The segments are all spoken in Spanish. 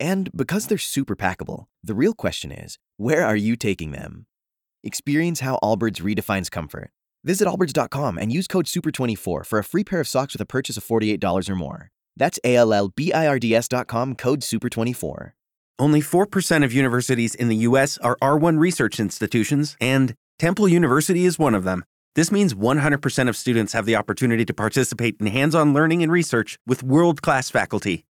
And because they're super packable, the real question is where are you taking them? Experience how Allbirds redefines comfort. Visit allbirds.com and use code SUPER24 for a free pair of socks with a purchase of $48 or more. That's A L L B I R D S.com code SUPER24. Only 4% of universities in the U.S. are R1 research institutions, and Temple University is one of them. This means 100% of students have the opportunity to participate in hands on learning and research with world class faculty.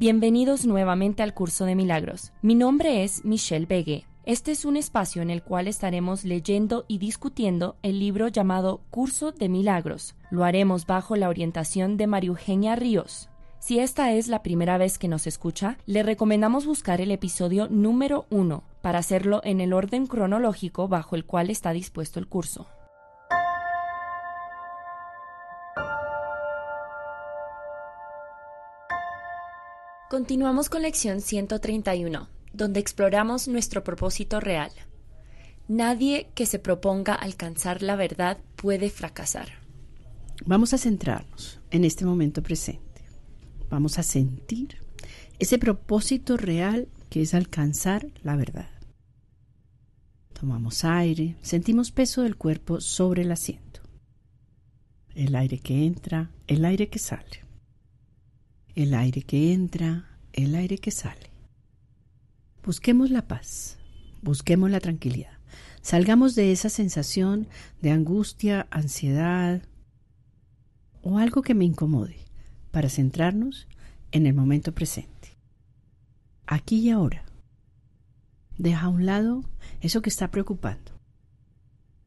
Bienvenidos nuevamente al curso de milagros. Mi nombre es Michelle Begue. Este es un espacio en el cual estaremos leyendo y discutiendo el libro llamado Curso de Milagros. Lo haremos bajo la orientación de María Eugenia Ríos. Si esta es la primera vez que nos escucha, le recomendamos buscar el episodio número 1 para hacerlo en el orden cronológico bajo el cual está dispuesto el curso. Continuamos con lección 131, donde exploramos nuestro propósito real. Nadie que se proponga alcanzar la verdad puede fracasar. Vamos a centrarnos en este momento presente. Vamos a sentir ese propósito real que es alcanzar la verdad. Tomamos aire, sentimos peso del cuerpo sobre el asiento. El aire que entra, el aire que sale el aire que entra, el aire que sale. Busquemos la paz, busquemos la tranquilidad. Salgamos de esa sensación de angustia, ansiedad o algo que me incomode para centrarnos en el momento presente. Aquí y ahora. Deja a un lado eso que está preocupando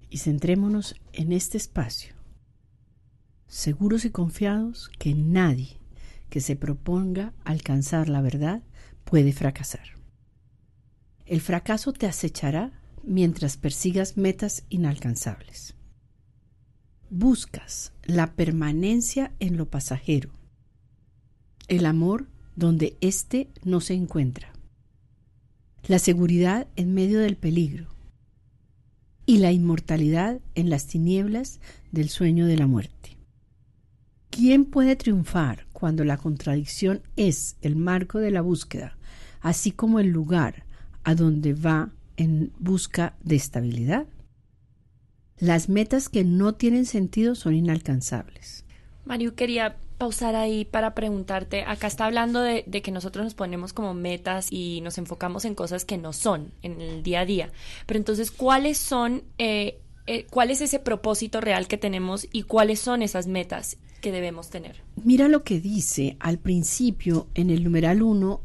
y centrémonos en este espacio, seguros y confiados que nadie que se proponga alcanzar la verdad puede fracasar. El fracaso te acechará mientras persigas metas inalcanzables. Buscas la permanencia en lo pasajero, el amor donde éste no se encuentra, la seguridad en medio del peligro y la inmortalidad en las tinieblas del sueño de la muerte. ¿Quién puede triunfar cuando la contradicción es el marco de la búsqueda, así como el lugar a donde va en busca de estabilidad? Las metas que no tienen sentido son inalcanzables. Mario, quería pausar ahí para preguntarte, acá está hablando de, que nosotros nos ponemos como metas y nos enfocamos en cosas que no son en el día a día, pero entonces, ¿cuáles son, eh, eh, cuál es ese propósito real que tenemos y cuáles son esas metas? Que debemos tener. Mira lo que dice al principio en el numeral 1,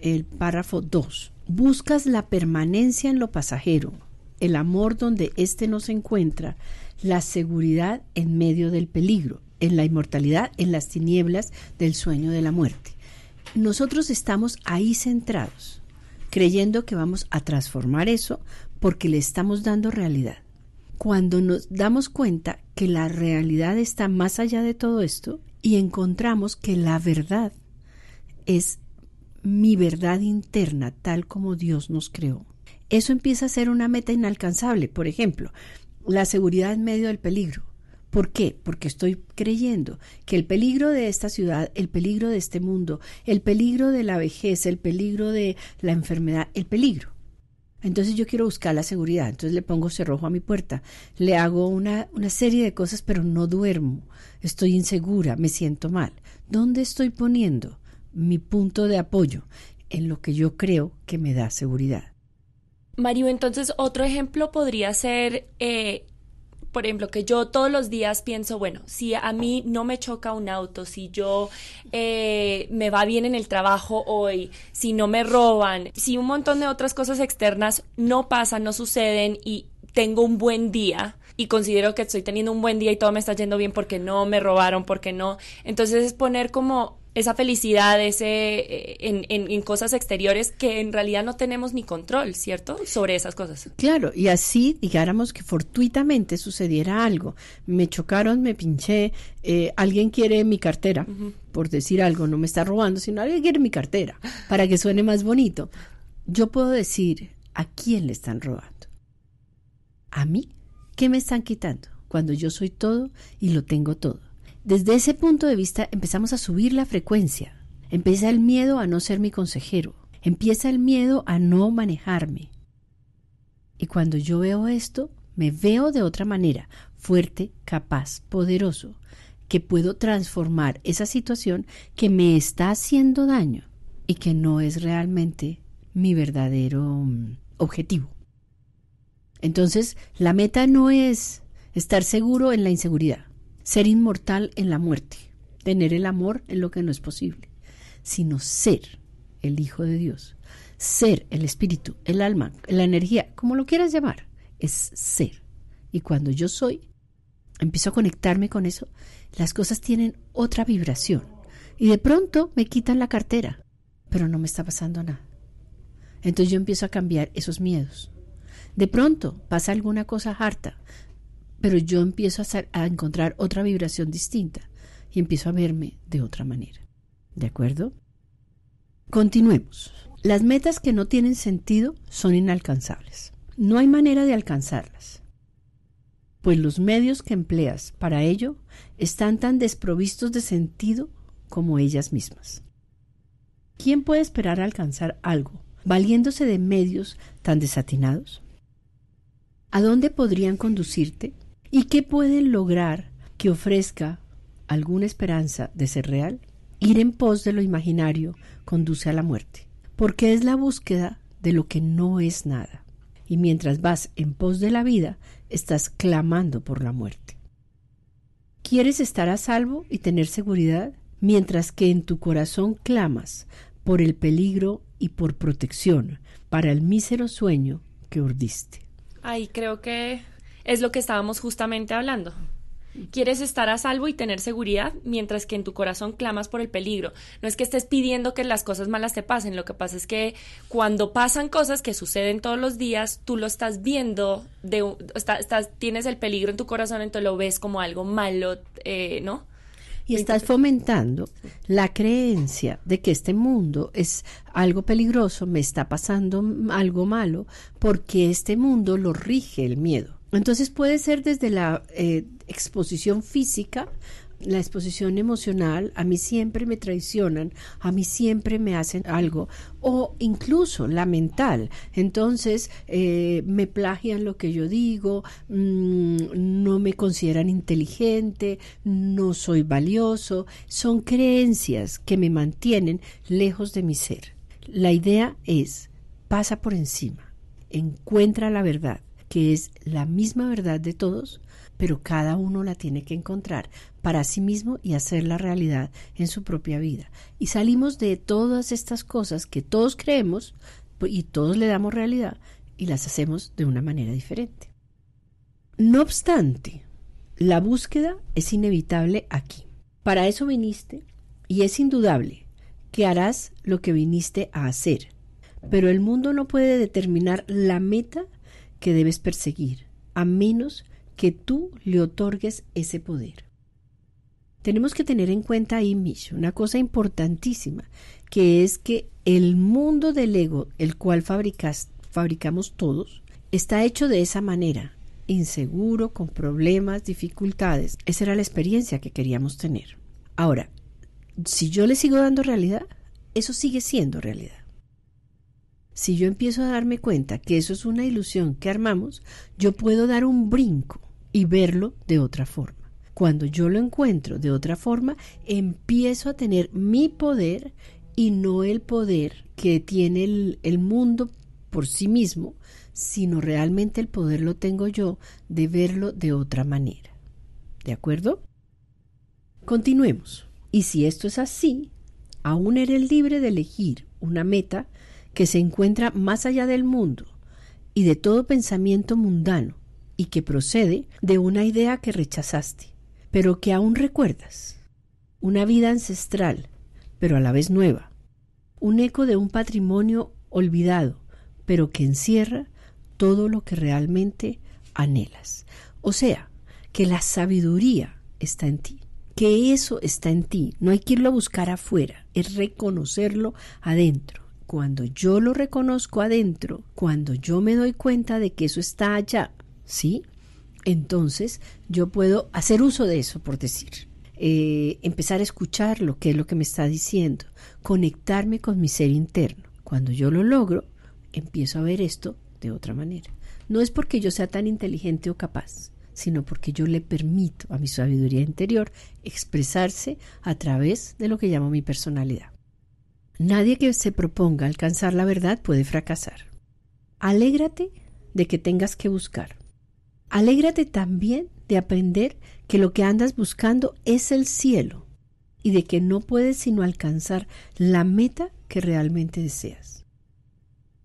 el párrafo 2. Buscas la permanencia en lo pasajero, el amor donde éste no se encuentra, la seguridad en medio del peligro, en la inmortalidad, en las tinieblas del sueño de la muerte. Nosotros estamos ahí centrados, creyendo que vamos a transformar eso porque le estamos dando realidad cuando nos damos cuenta que la realidad está más allá de todo esto y encontramos que la verdad es mi verdad interna tal como Dios nos creó. Eso empieza a ser una meta inalcanzable. Por ejemplo, la seguridad en medio del peligro. ¿Por qué? Porque estoy creyendo que el peligro de esta ciudad, el peligro de este mundo, el peligro de la vejez, el peligro de la enfermedad, el peligro Entonces yo quiero buscar la seguridad, entonces le pongo cerrojo a mi puerta, le hago una, una serie de cosas, pero no duermo, estoy insegura, me siento mal. ¿Dónde estoy poniendo mi punto de apoyo? En lo que yo creo que me da seguridad. Mario, entonces otro ejemplo podría ser eh, por ejemplo, que yo todos los días pienso, bueno, si a mí no me choca un auto, si yo eh, me va bien en el trabajo hoy, si no me roban, si un montón de otras cosas externas no pasan, no suceden y tengo un buen día y considero que estoy teniendo un buen día y todo me está yendo bien porque no me robaron, porque no. Entonces es poner como esa felicidad ese, eh, en, en, cosas exteriores que en realidad no tenemos ni control, ¿cierto? Sobre esas cosas. Claro, y así digáramos que fortuitamente sucediera algo. Me chocaron, me pinché, eh, alguien quiere mi cartera, por decir algo, no me está robando, sino alguien quiere mi cartera, para que suene más bonito. Yo puedo decir, ¿a quién le están robando? ¿A mí? ¿Qué me están quitando? Cuando yo soy todo y lo tengo todo. Desde ese punto de vista empezamos a subir la frecuencia. Empieza el miedo a no ser mi consejero. Empieza el miedo a no manejarme. Y cuando yo veo esto, me veo de otra manera, fuerte, capaz, poderoso, que puedo transformar esa situación que me está haciendo daño y que no es realmente mi verdadero mm, objetivo. Entonces, la meta no es estar seguro en la inseguridad ser inmortal en la muerte, tener el amor en lo que no es posible, sino ser el Hijo de Dios, ser el espíritu, el alma, la energía, como lo quieras llamar, es ser. Y cuando yo soy, empiezo a conectarme con eso, las cosas tienen otra vibración. Y de pronto me quitan la cartera, pero no me está pasando nada. Entonces yo empiezo a cambiar esos miedos. De pronto pasa alguna cosa harta, pero yo empiezo a, encontrar otra vibración distinta y empiezo a verme de otra manera. ¿De acuerdo? Continuemos. Las metas que no tienen sentido son inalcanzables. No hay manera de alcanzarlas, pues los medios que empleas para ello están tan desprovistos de sentido como ellas mismas. ¿Quién puede esperar alcanzar algo valiéndose de medios tan desatinados? ¿A dónde podrían conducirte ¿Y qué pueden lograr que ofrezca alguna esperanza de ser real? Ir en pos de lo imaginario conduce a la muerte, porque es la búsqueda de lo que no es nada. Y mientras vas en pos de la vida, estás clamando por la muerte. ¿Quieres estar a salvo y tener seguridad? Mientras que en tu corazón clamas por el peligro y por protección para el mísero sueño que urdiste. Ay, creo que es lo que estábamos justamente hablando. Quieres estar a salvo y tener seguridad, mientras que en tu corazón clamas por el peligro. No es que estés pidiendo que las cosas malas te pasen, lo que pasa es que cuando pasan cosas que suceden todos los días, tú lo estás viendo, de, tienes el peligro en tu corazón, entonces lo ves como algo malo, eh, ¿no? Y estás fomentando la creencia de que este mundo es algo peligroso, me está pasando algo malo, porque este mundo lo rige el miedo. Entonces puede ser desde la eh, exposición física, la exposición emocional, a mí siempre me traicionan, a mí siempre me hacen algo, o incluso la mental. Entonces eh, me plagian lo que yo digo, mm, no me consideran inteligente, no soy valioso. Son creencias que me mantienen lejos de mi ser. La idea es, pasa por encima, encuentra la verdad que es la misma verdad de todos, pero cada uno la tiene que encontrar para sí mismo y hacerla realidad en su propia vida. Y salimos de todas estas cosas que todos creemos y todos le damos realidad y las hacemos de una manera diferente. No obstante, la búsqueda es inevitable aquí. Para eso viniste y es indudable que harás lo que viniste a hacer. Pero el mundo no puede determinar la meta que debes perseguir, a menos que tú le otorgues ese poder. Tenemos que tener en cuenta ahí, Mish, una cosa importantísima, que es que el mundo del ego, el cual fabricamos todos, está hecho de esa manera, inseguro, con problemas, dificultades. Esa era la experiencia que queríamos tener. Ahora, si yo le sigo dando realidad, eso sigue siendo realidad. Si yo empiezo a darme cuenta que eso es una ilusión que armamos, yo puedo dar un brinco y verlo de otra forma. Cuando yo lo encuentro de otra forma, empiezo a tener mi poder y no el poder que tiene el, mundo por sí mismo, sino realmente el poder lo tengo yo de verlo de otra manera. ¿De acuerdo? Continuemos. Y si esto es así, aún eres libre de elegir una meta que se encuentra más allá del mundo y de todo pensamiento mundano y que procede de una idea que rechazaste, pero que aún recuerdas. Una vida ancestral, pero a la vez nueva. Un eco de un patrimonio olvidado, pero que encierra todo lo que realmente anhelas. O sea, que la sabiduría está en ti, que eso está en ti, no hay que irlo a buscar afuera, es reconocerlo adentro. Cuando yo lo reconozco adentro, cuando yo me doy cuenta de que eso está allá, ¿sí? Entonces yo puedo hacer uso de eso, por decir. Eh, empezar a escuchar lo que es lo que me está diciendo, conectarme con mi ser interno. Cuando yo lo logro, empiezo a ver esto de otra manera. No es porque yo sea tan inteligente o capaz, sino porque yo le permito a mi sabiduría interior expresarse a través de lo que llamo mi personalidad. Nadie que se proponga alcanzar la verdad puede fracasar. Alégrate de que tengas que buscar. Alégrate también de aprender que lo que andas buscando es el cielo y de que no puedes sino alcanzar la meta que realmente deseas.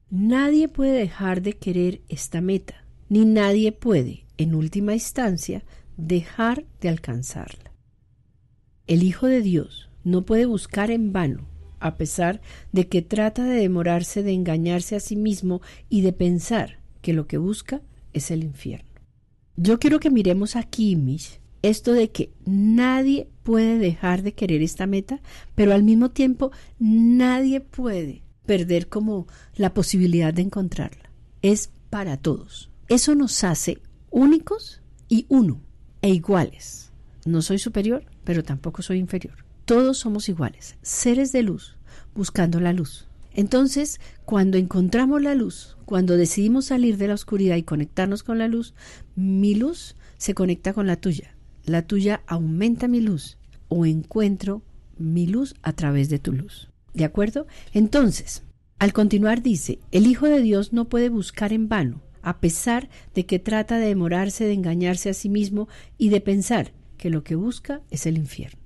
Nadie puede dejar de querer esta meta, ni nadie puede, en última instancia, dejar de alcanzarla. El Hijo de Dios no puede buscar en vano a pesar de que trata de demorarse de engañarse a sí mismo y de pensar que lo que busca es el infierno. Yo quiero que miremos aquí, Mish, esto de que nadie puede dejar de querer esta meta, pero al mismo tiempo nadie puede perder como la posibilidad de encontrarla. Es para todos. Eso nos hace únicos y uno e iguales. No soy superior, pero tampoco soy inferior. Todos somos iguales, seres de luz, buscando la luz. Entonces, cuando encontramos la luz, cuando decidimos salir de la oscuridad y conectarnos con la luz, mi luz se conecta con la tuya. La tuya aumenta mi luz o encuentro mi luz a través de tu luz. ¿De acuerdo? Entonces, al continuar dice, el Hijo de Dios no puede buscar en vano, a pesar de que trata de demorarse de engañarse a sí mismo y de pensar que lo que busca es el infierno.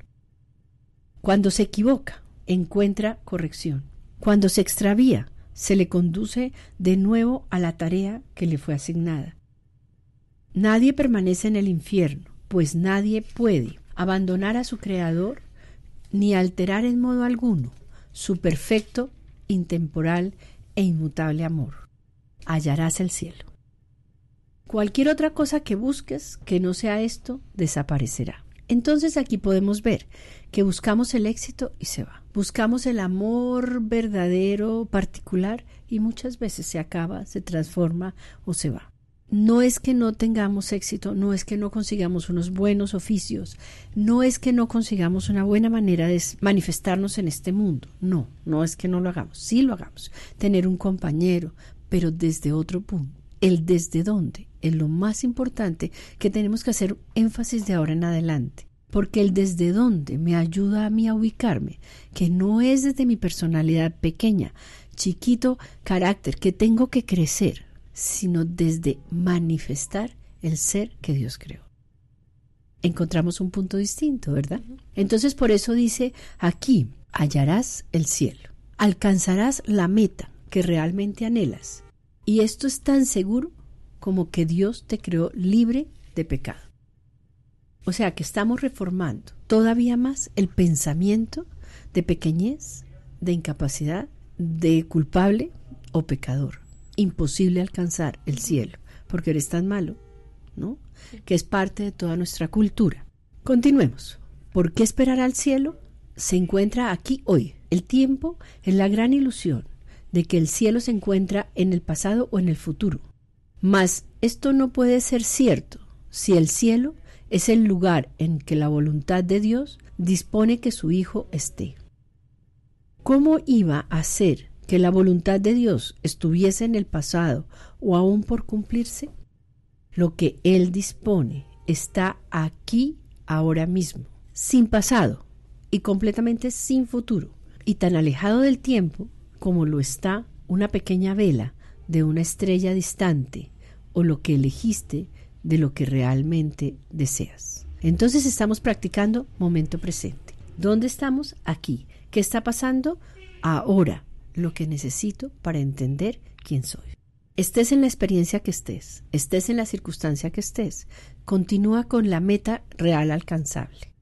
Cuando se equivoca, encuentra corrección. Cuando se extravía, se le conduce de nuevo a la tarea que le fue asignada. Nadie permanece en el infierno, pues nadie puede abandonar a su Creador ni alterar en modo alguno su perfecto, intemporal e inmutable amor. Hallarás el cielo. Cualquier otra cosa que busques que no sea esto desaparecerá. Entonces aquí podemos ver que buscamos el éxito y se va. Buscamos el amor verdadero, particular, y muchas veces se acaba, se transforma o se va. No es que no tengamos éxito, no es que no consigamos unos buenos oficios, no es que no consigamos una buena manera de manifestarnos en este mundo, no, no es que no lo hagamos, sí lo hagamos, tener un compañero, pero desde otro punto. El desde dónde es lo más importante que tenemos que hacer énfasis de ahora en adelante porque el desde dónde me ayuda a mí a ubicarme, que no es desde mi personalidad pequeña, chiquito carácter que tengo que crecer, sino desde manifestar el ser que Dios creó. Encontramos un punto distinto, ¿verdad? Entonces por eso dice aquí, hallarás el cielo, alcanzarás la meta que realmente anhelas. Y esto es tan seguro como que Dios te creó libre de pecado. O sea que estamos reformando todavía más el pensamiento de pequeñez, de incapacidad, de culpable o pecador. Imposible alcanzar el cielo porque eres tan malo, ¿no? Que es parte de toda nuestra cultura. Continuemos. ¿Por qué esperar al cielo? Se encuentra aquí hoy. El tiempo es la gran ilusión de que el cielo se encuentra en el pasado o en el futuro. Mas esto no puede ser cierto si el cielo es el lugar en que la voluntad de Dios dispone que su Hijo esté. ¿Cómo iba a ser que la voluntad de Dios estuviese en el pasado o aún por cumplirse? Lo que Él dispone está aquí ahora mismo, sin pasado y completamente sin futuro, y tan alejado del tiempo como lo está una pequeña vela de una estrella distante o lo que elegiste de lo que realmente deseas. Entonces estamos practicando momento presente. ¿Dónde estamos? Aquí. ¿Qué está pasando? Ahora. Lo que necesito para entender quién soy. Estés en la experiencia que estés, estés en la circunstancia que estés, continúa con la meta real alcanzable.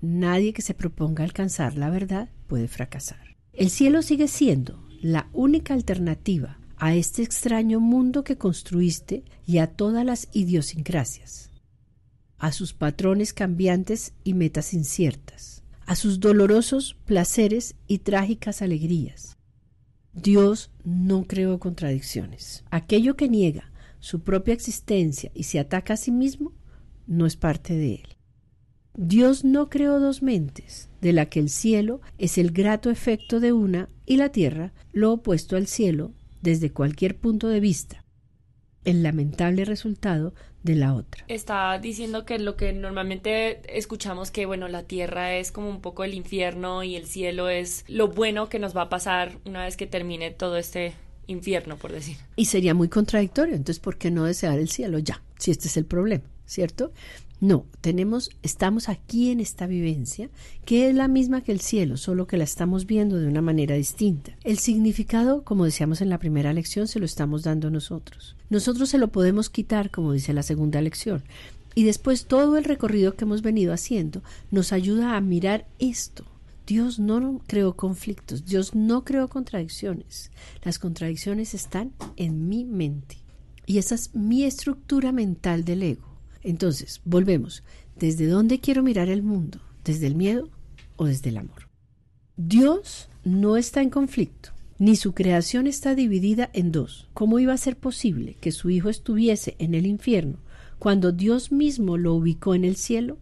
Nadie que se proponga alcanzar la verdad puede fracasar. El cielo sigue siendo la única alternativa a este extraño mundo que construiste y a todas las idiosincrasias, a sus patrones cambiantes y metas inciertas, a sus dolorosos placeres y trágicas alegrías. Dios no creó contradicciones. Aquello que niega su propia existencia y se ataca a sí mismo no es parte de él. Dios no creó dos mentes, de la que el cielo es el grato efecto de una y la tierra lo opuesto al cielo desde cualquier punto de vista, el lamentable resultado de la otra. Está diciendo que lo que normalmente escuchamos que bueno, la tierra es como un poco el infierno y el cielo es lo bueno que nos va a pasar una vez que termine todo este infierno, por decir. Y sería muy contradictorio, entonces ¿por qué no desear el cielo ya? Si este es el problema, ¿cierto? No, tenemos, estamos aquí en esta vivencia, que es la misma que el cielo, solo que la estamos viendo de una manera distinta. El significado, como decíamos en la primera lección, se lo estamos dando nosotros. Nosotros se lo podemos quitar, como dice la segunda lección. Y después todo el recorrido que hemos venido haciendo nos ayuda a mirar esto. Dios no creó conflictos, Dios no creó contradicciones. Las contradicciones están en mi mente. Y esa es mi estructura mental del ego. Entonces, volvemos. ¿Desde dónde quiero mirar el mundo? ¿Desde el miedo o desde el amor? Dios no está en conflicto, ni su creación está dividida en dos. ¿Cómo iba a ser posible que su Hijo estuviese en el infierno cuando Dios mismo lo ubicó en el cielo?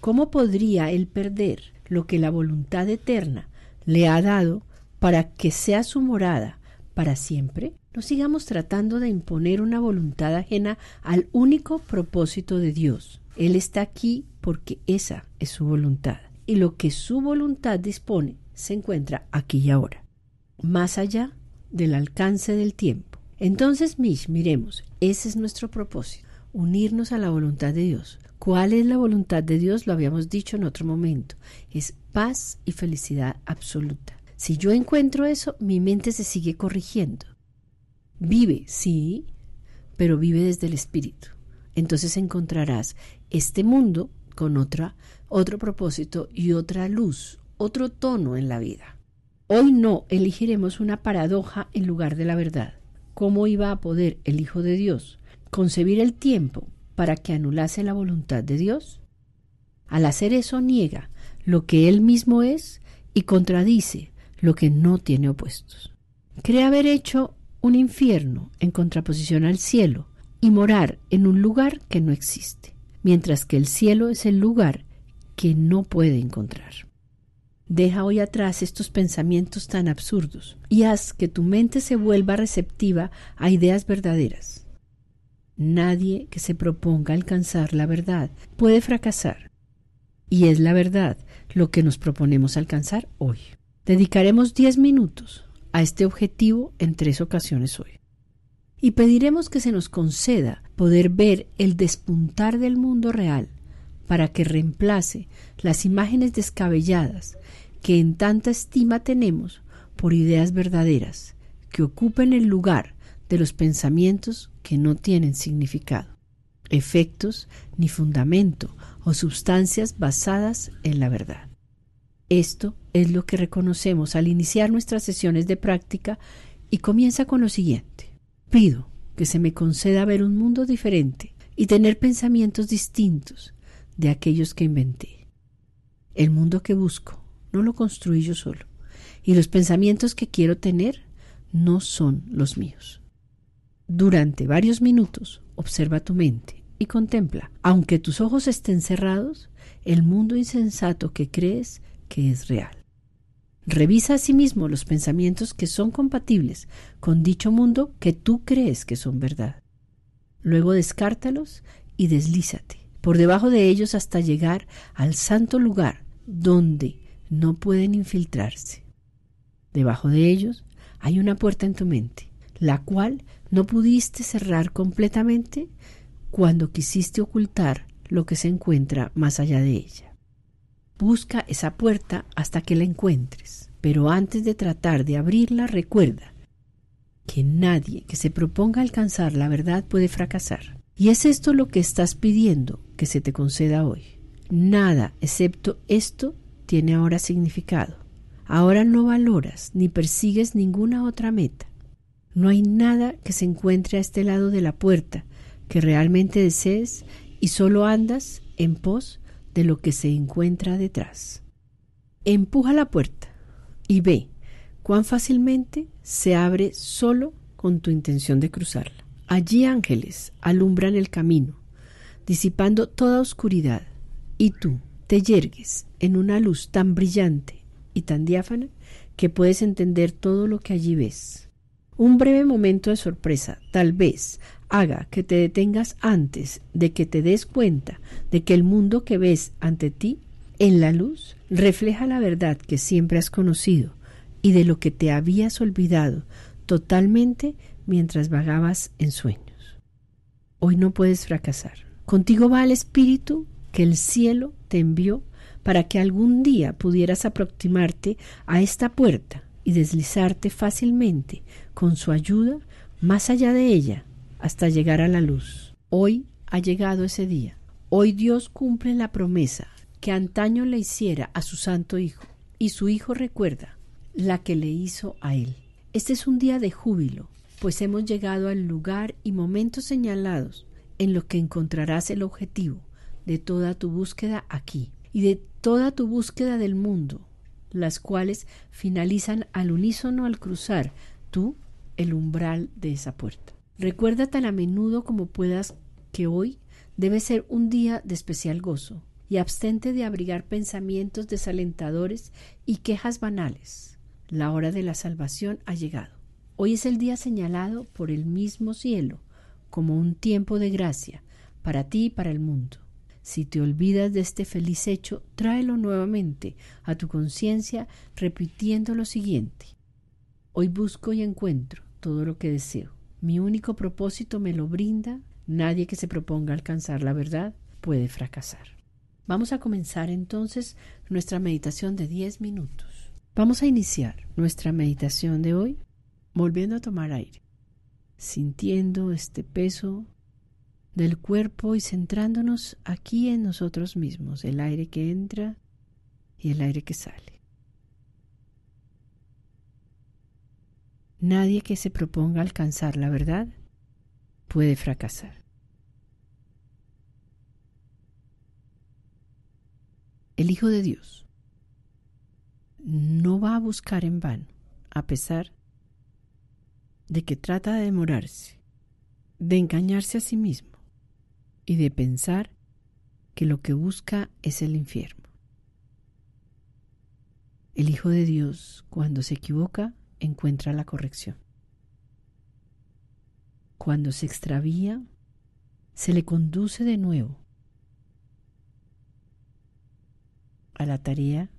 ¿Cómo podría él perder lo que la voluntad eterna le ha dado para que sea su morada para siempre? No sigamos tratando de imponer una voluntad ajena al único propósito de Dios. Él está aquí porque esa es su voluntad. Y lo que su voluntad dispone se encuentra aquí y ahora, más allá del alcance del tiempo. Entonces, Mish, miremos, ese es nuestro propósito, unirnos a la voluntad de Dios. ¿Cuál es la voluntad de Dios? Lo habíamos dicho en otro momento. Es paz y felicidad absoluta. Si yo encuentro eso, mi mente se sigue corrigiendo. Vive, sí, pero vive desde el espíritu. Entonces encontrarás este mundo con otra, otro propósito y otra luz, otro tono en la vida. Hoy no elegiremos una paradoja en lugar de la verdad. ¿Cómo iba a poder el Hijo de Dios concebir el tiempo para que anulase la voluntad de Dios? Al hacer eso niega lo que él mismo es y contradice lo que no tiene opuestos. Cree haber hecho un infierno en contraposición al cielo y morar en un lugar que no existe, mientras que el cielo es el lugar que no puede encontrar. Deja hoy atrás estos pensamientos tan absurdos y haz que tu mente se vuelva receptiva a ideas verdaderas. Nadie que se proponga alcanzar la verdad puede fracasar. Y es la verdad lo que nos proponemos alcanzar hoy. Dedicaremos diez minutos a este objetivo en tres ocasiones hoy. Y pediremos que se nos conceda poder ver el despuntar del mundo real para que reemplace las imágenes descabelladas que en tanta estima tenemos por ideas verdaderas que ocupen el lugar de los pensamientos que no tienen significado, efectos ni fundamento o sustancias basadas en la verdad. Esto es lo que reconocemos al iniciar nuestras sesiones de práctica y comienza con lo siguiente. Pido que se me conceda ver un mundo diferente y tener pensamientos distintos de aquellos que inventé. El mundo que busco no lo construí yo solo, y los pensamientos que quiero tener no son los míos. Durante varios minutos observa tu mente y contempla, aunque tus ojos estén cerrados, el mundo insensato que crees que es real. Revisa asimismo los pensamientos que son compatibles con dicho mundo que tú crees que son verdad. Luego descártalos y deslízate por debajo de ellos hasta llegar al santo lugar donde no pueden infiltrarse. Debajo de ellos hay una puerta en tu mente, la cual no pudiste cerrar completamente cuando quisiste ocultar lo que se encuentra más allá de ella. Busca esa puerta hasta que la encuentres, pero antes de tratar de abrirla recuerda que nadie que se proponga alcanzar la verdad puede fracasar. Y es esto lo que estás pidiendo que se te conceda hoy. Nada excepto esto tiene ahora significado. Ahora no valoras ni persigues ninguna otra meta. No hay nada que se encuentre a este lado de la puerta que realmente desees y solo andas en pos de lo que se encuentra detrás. Empuja la puerta y ve cuán fácilmente se abre solo con tu intención de cruzarla. Allí ángeles alumbran el camino, disipando toda oscuridad, y tú te yergues en una luz tan brillante y tan diáfana que puedes entender todo lo que allí ves. Un breve momento de sorpresa, tal vez, haga que te detengas antes de que te des cuenta de que el mundo que ves ante ti, en la luz, refleja la verdad que siempre has conocido y de lo que te habías olvidado totalmente mientras vagabas en sueños. Hoy no puedes fracasar. Contigo va el Espíritu que el cielo te envió para que algún día pudieras aproximarte a esta puerta y deslizarte fácilmente con su ayuda más allá de ella hasta llegar a la luz. Hoy ha llegado ese día. Hoy Dios cumple la promesa que antaño le hiciera a su Santo Hijo, y su Hijo recuerda la que le hizo a él. Este es un día de júbilo, pues hemos llegado al lugar y momentos señalados en los que encontrarás el objetivo de toda tu búsqueda aquí y de toda tu búsqueda del mundo, las cuales finalizan al unísono al cruzar tú el umbral de esa puerta. Recuerda tan a menudo como puedas que hoy debe ser un día de especial gozo y abstente de abrigar pensamientos desalentadores y quejas banales. La hora de la salvación ha llegado. Hoy es el día señalado por el mismo cielo como un tiempo de gracia para ti y para el mundo. Si te olvidas de este feliz hecho, tráelo nuevamente a tu conciencia repitiendo lo siguiente. Hoy busco y encuentro todo lo que deseo. Mi único propósito me lo brinda. Nadie que se proponga alcanzar la verdad puede fracasar. Vamos a comenzar entonces nuestra meditación de 10 minutos. Vamos a iniciar nuestra meditación de hoy volviendo a tomar aire, sintiendo este peso del cuerpo y centrándonos aquí en nosotros mismos, el aire que entra y el aire que sale. Nadie que se proponga alcanzar la verdad puede fracasar. El Hijo de Dios no va a buscar en vano, a pesar de que trata de demorarse, de engañarse a sí mismo y de pensar que lo que busca es el infierno. El Hijo de Dios, cuando se equivoca, encuentra la corrección. Cuando se extravía, se le conduce de nuevo a la tarea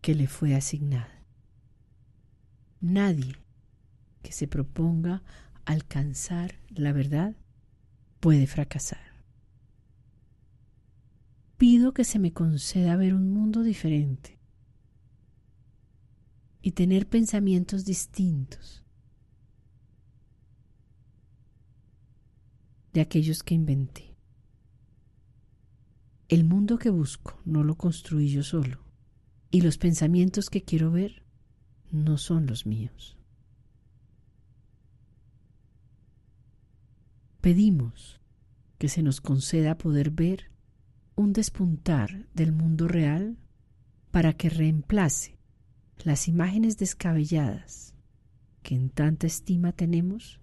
que le fue asignada. Nadie que se proponga alcanzar la verdad puede fracasar. Pido que se me conceda ver un mundo diferente y tener pensamientos distintos de aquellos que inventé. El mundo que busco no lo construí yo solo, y los pensamientos que quiero ver no son los míos. Pedimos que se nos conceda poder ver un despuntar del mundo real para que reemplace las imágenes descabelladas que en tanta estima tenemos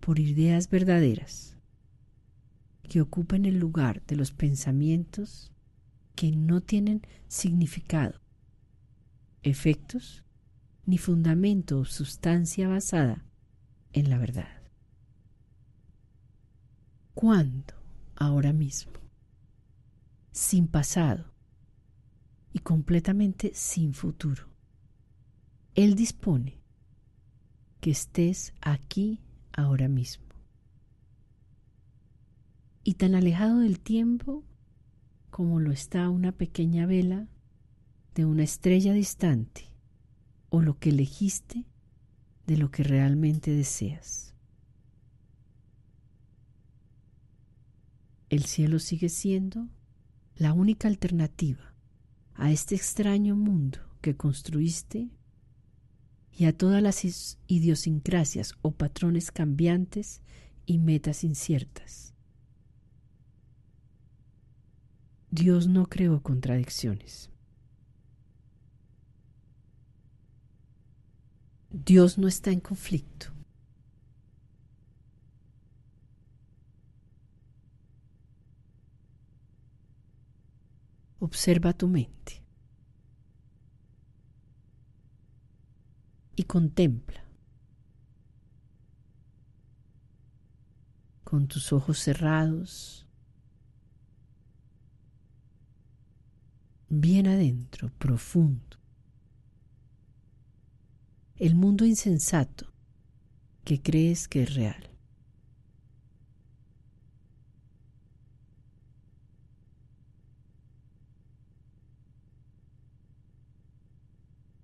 por ideas verdaderas que ocupen el lugar de los pensamientos que no tienen significado efectos, ni fundamento o sustancia basada en la verdad. ¿Cuándo? Ahora mismo. Sin pasado y completamente sin futuro. Él dispone que estés aquí ahora mismo. Y tan alejado del tiempo como lo está una pequeña vela de una estrella distante o lo que elegiste de lo que realmente deseas. El cielo sigue siendo la única alternativa a este extraño mundo que construiste y a todas las idiosincrasias o patrones cambiantes y metas inciertas. Dios no creó contradicciones. Dios no está en conflicto. Observa tu mente y contempla con tus ojos cerrados, bien adentro, profundo, el mundo insensato que crees que es real.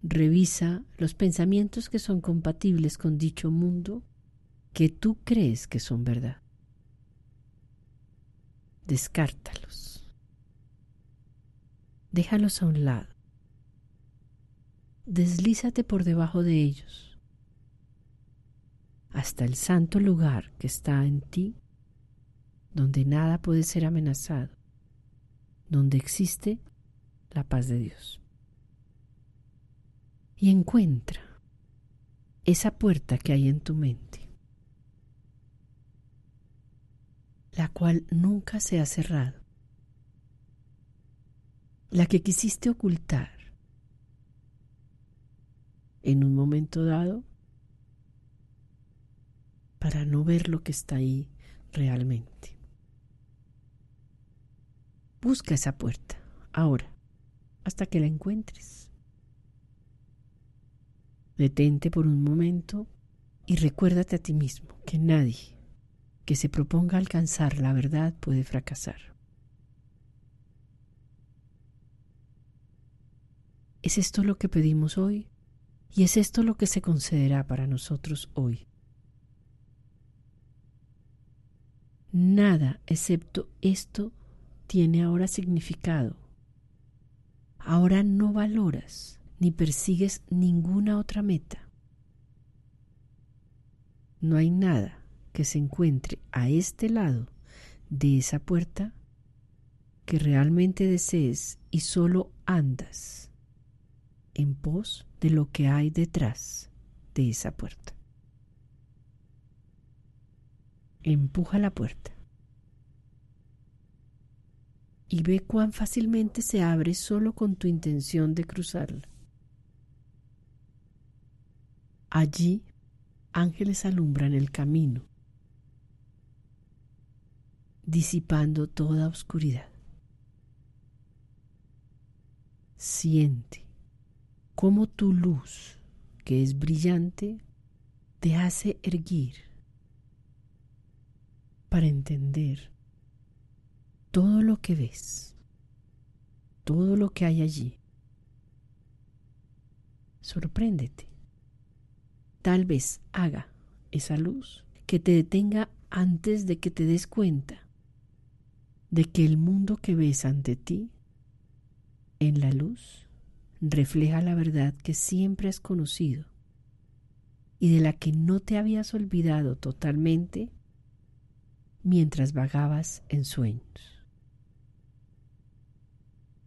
Revisa los pensamientos que son compatibles con dicho mundo que tú crees que son verdad. Descártalos. Déjalos a un lado. Deslízate por debajo de ellos hasta el santo lugar que está en ti, donde nada puede ser amenazado, donde existe la paz de Dios y encuentra esa puerta que hay en tu mente, la cual nunca se ha cerrado, la que quisiste ocultar en un momento dado para no ver lo que está ahí realmente. Busca esa puerta ahora hasta que la encuentres. Detente por un momento y recuérdate a ti mismo que nadie que se proponga alcanzar la verdad puede fracasar. ¿Es esto lo que pedimos hoy? ¿Y es esto lo que se concederá para nosotros hoy? Nada excepto esto tiene ahora significado. Ahora no valoras ni persigues ninguna otra meta. No hay nada que se encuentre a este lado de esa puerta que realmente desees y solo andas en pos de lo que hay detrás de esa puerta. Empuja la puerta y ve cuán fácilmente se abre solo con tu intención de cruzarla. Allí ángeles alumbran el camino, disipando toda oscuridad. Siente cómo tu luz, que es brillante, te hace erguir para entender todo lo que ves, todo lo que hay allí. Sorpréndete tal vez haga esa luz que te detenga antes de que te des cuenta de que el mundo que ves ante ti en la luz refleja la verdad que siempre has conocido y de la que no te habías olvidado totalmente mientras vagabas en sueños.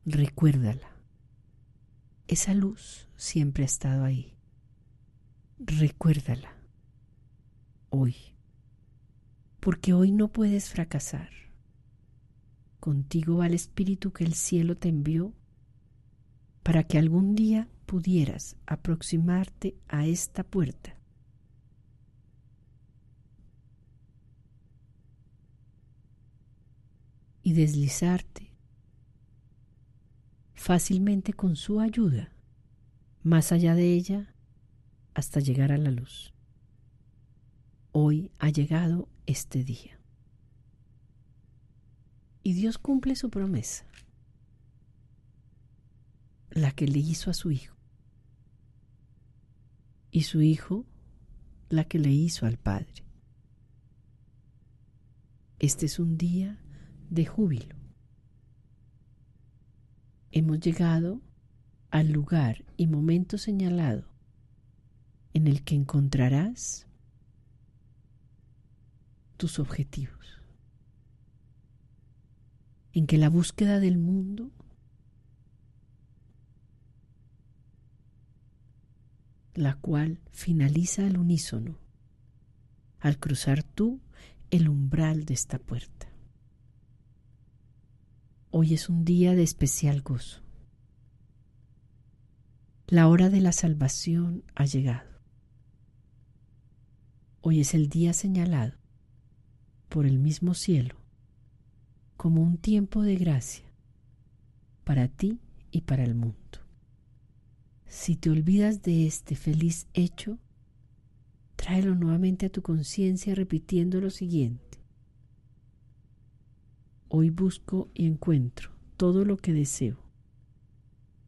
Recuérdala, esa luz siempre ha estado ahí recuérdala hoy, porque hoy no puedes fracasar. Contigo va el Espíritu que el cielo te envió para que algún día pudieras aproximarte a esta puerta y deslizarte fácilmente con su ayuda más allá de ella hasta llegar a la luz. Hoy ha llegado este día. Y Dios cumple su promesa, la que le hizo a su Hijo. Y su Hijo, la que le hizo al Padre. Este es un día de júbilo. Hemos llegado al lugar y momento señalado en el que encontrarás tus objetivos, en que la búsqueda del mundo la cual finaliza al unísono al cruzar tú el umbral de esta puerta. Hoy es un día de especial gozo. La hora de la salvación ha llegado. Hoy es el día señalado por el mismo cielo como un tiempo de gracia para ti y para el mundo. Si te olvidas de este feliz hecho, tráelo nuevamente a tu conciencia repitiendo lo siguiente. Hoy busco y encuentro todo lo que deseo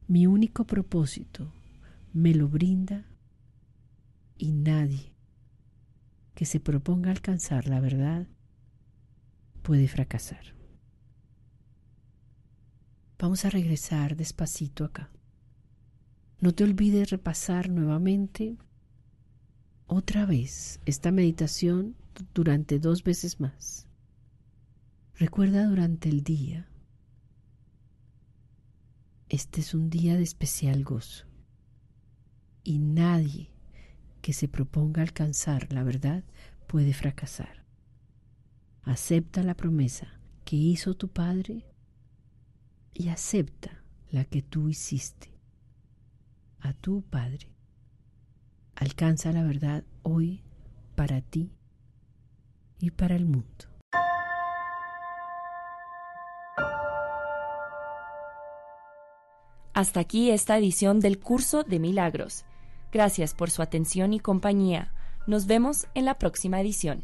mi único propósito me lo brinda y nadie que se proponga alcanzar la verdad puede fracasar. Vamos a regresar despacito acá. No te olvides repasar nuevamente otra vez esta meditación durante dos veces más. Recuerda durante el día este es un día de especial gozo y nadie que se proponga alcanzar la verdad puede fracasar. Acepta la promesa que hizo tu Padre y acepta la que tú hiciste a tu Padre. Alcanza la verdad hoy para ti y para el mundo. Hasta aquí esta edición del curso de milagros. Gracias por su atención y compañía. Nos vemos en la próxima edición.